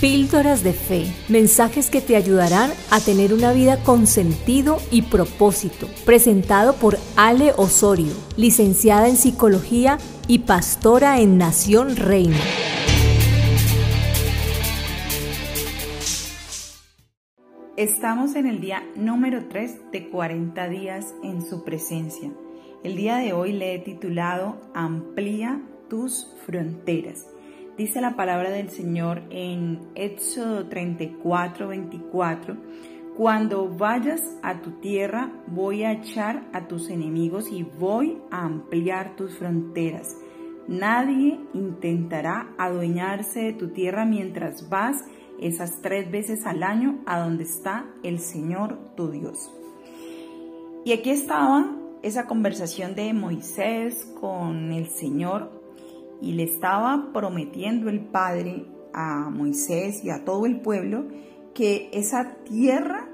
Píldoras de Fe, mensajes que te ayudarán a tener una vida con sentido y propósito. Presentado por Ale Osorio, licenciada en Psicología y pastora en Nación Reina. Estamos en el día número 3 de 40 días en su presencia. El día de hoy le he titulado Amplía tus fronteras. Dice la palabra del Señor en Éxodo 34, 24, cuando vayas a tu tierra voy a echar a tus enemigos y voy a ampliar tus fronteras. Nadie intentará adueñarse de tu tierra mientras vas esas tres veces al año a donde está el Señor tu Dios. Y aquí estaba esa conversación de Moisés con el Señor y le estaba prometiendo el Padre a Moisés y a todo el pueblo que esa tierra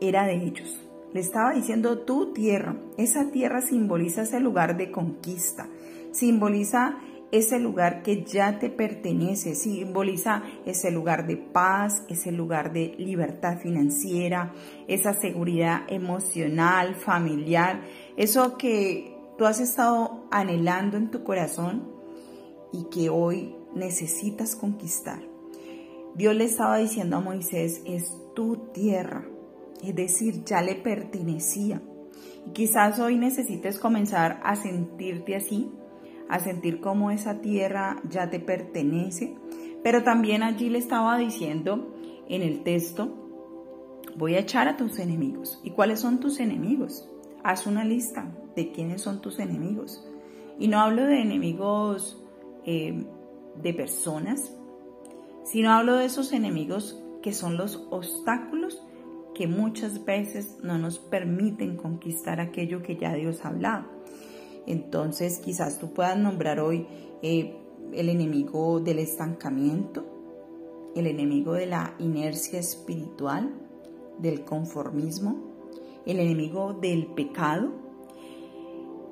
era de ellos. Le estaba diciendo tu tierra. Esa tierra simboliza ese lugar de conquista, simboliza ese lugar que ya te pertenece, simboliza ese lugar de paz, ese lugar de libertad financiera, esa seguridad emocional, familiar, eso que tú has estado anhelando en tu corazón y que hoy necesitas conquistar. Dios le estaba diciendo a Moisés, es tu tierra, es decir, ya le pertenecía. Y quizás hoy necesites comenzar a sentirte así, a sentir como esa tierra ya te pertenece, pero también allí le estaba diciendo en el texto, voy a echar a tus enemigos. ¿Y cuáles son tus enemigos? Haz una lista de quiénes son tus enemigos. Y no hablo de enemigos eh, de personas, sino hablo de esos enemigos que son los obstáculos que muchas veces no nos permiten conquistar aquello que ya Dios ha hablado. Entonces quizás tú puedas nombrar hoy eh, el enemigo del estancamiento, el enemigo de la inercia espiritual, del conformismo, el enemigo del pecado.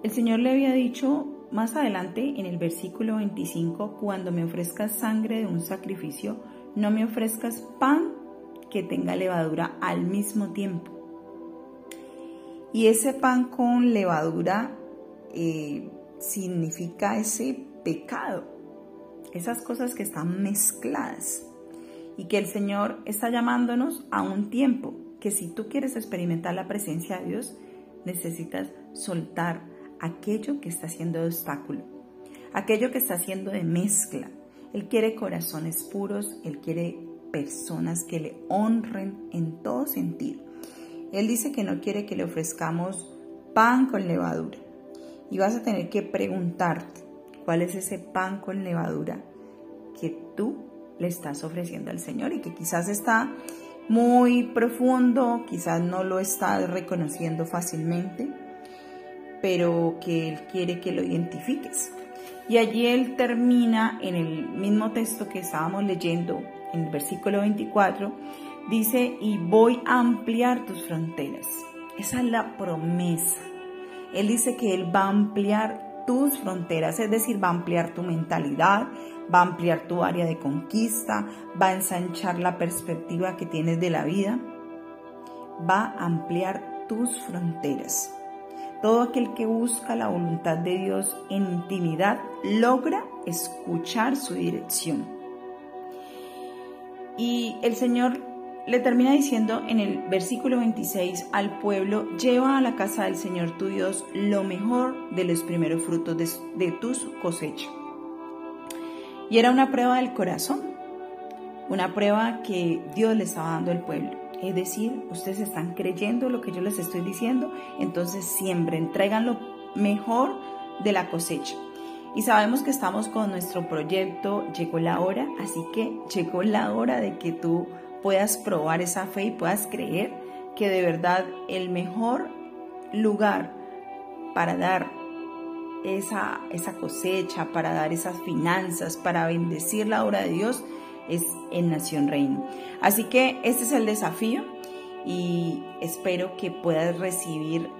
El Señor le había dicho más adelante en el versículo 25, cuando me ofrezcas sangre de un sacrificio, no me ofrezcas pan que tenga levadura al mismo tiempo. Y ese pan con levadura eh, significa ese pecado, esas cosas que están mezcladas y que el Señor está llamándonos a un tiempo que si tú quieres experimentar la presencia de Dios, necesitas soltar aquello que está haciendo de obstáculo, aquello que está haciendo de mezcla. Él quiere corazones puros, Él quiere personas que le honren en todo sentido. Él dice que no quiere que le ofrezcamos pan con levadura. Y vas a tener que preguntarte cuál es ese pan con levadura que tú le estás ofreciendo al Señor y que quizás está muy profundo, quizás no lo estás reconociendo fácilmente pero que Él quiere que lo identifiques. Y allí Él termina en el mismo texto que estábamos leyendo, en el versículo 24, dice, y voy a ampliar tus fronteras. Esa es la promesa. Él dice que Él va a ampliar tus fronteras, es decir, va a ampliar tu mentalidad, va a ampliar tu área de conquista, va a ensanchar la perspectiva que tienes de la vida, va a ampliar tus fronteras. Todo aquel que busca la voluntad de Dios en intimidad logra escuchar su dirección. Y el Señor le termina diciendo en el versículo 26 al pueblo, lleva a la casa del Señor tu Dios lo mejor de los primeros frutos de, de tu cosecha. Y era una prueba del corazón, una prueba que Dios le estaba dando al pueblo. Es decir, ustedes están creyendo lo que yo les estoy diciendo, entonces siembren, traigan lo mejor de la cosecha. Y sabemos que estamos con nuestro proyecto, llegó la hora, así que llegó la hora de que tú puedas probar esa fe y puedas creer que de verdad el mejor lugar para dar esa, esa cosecha, para dar esas finanzas, para bendecir la obra de Dios, es en Nación Reino. Así que este es el desafío y espero que puedas recibir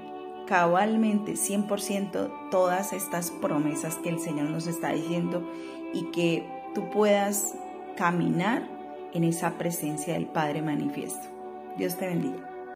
cabalmente 100% todas estas promesas que el Señor nos está diciendo y que tú puedas caminar en esa presencia del Padre manifiesto. Dios te bendiga.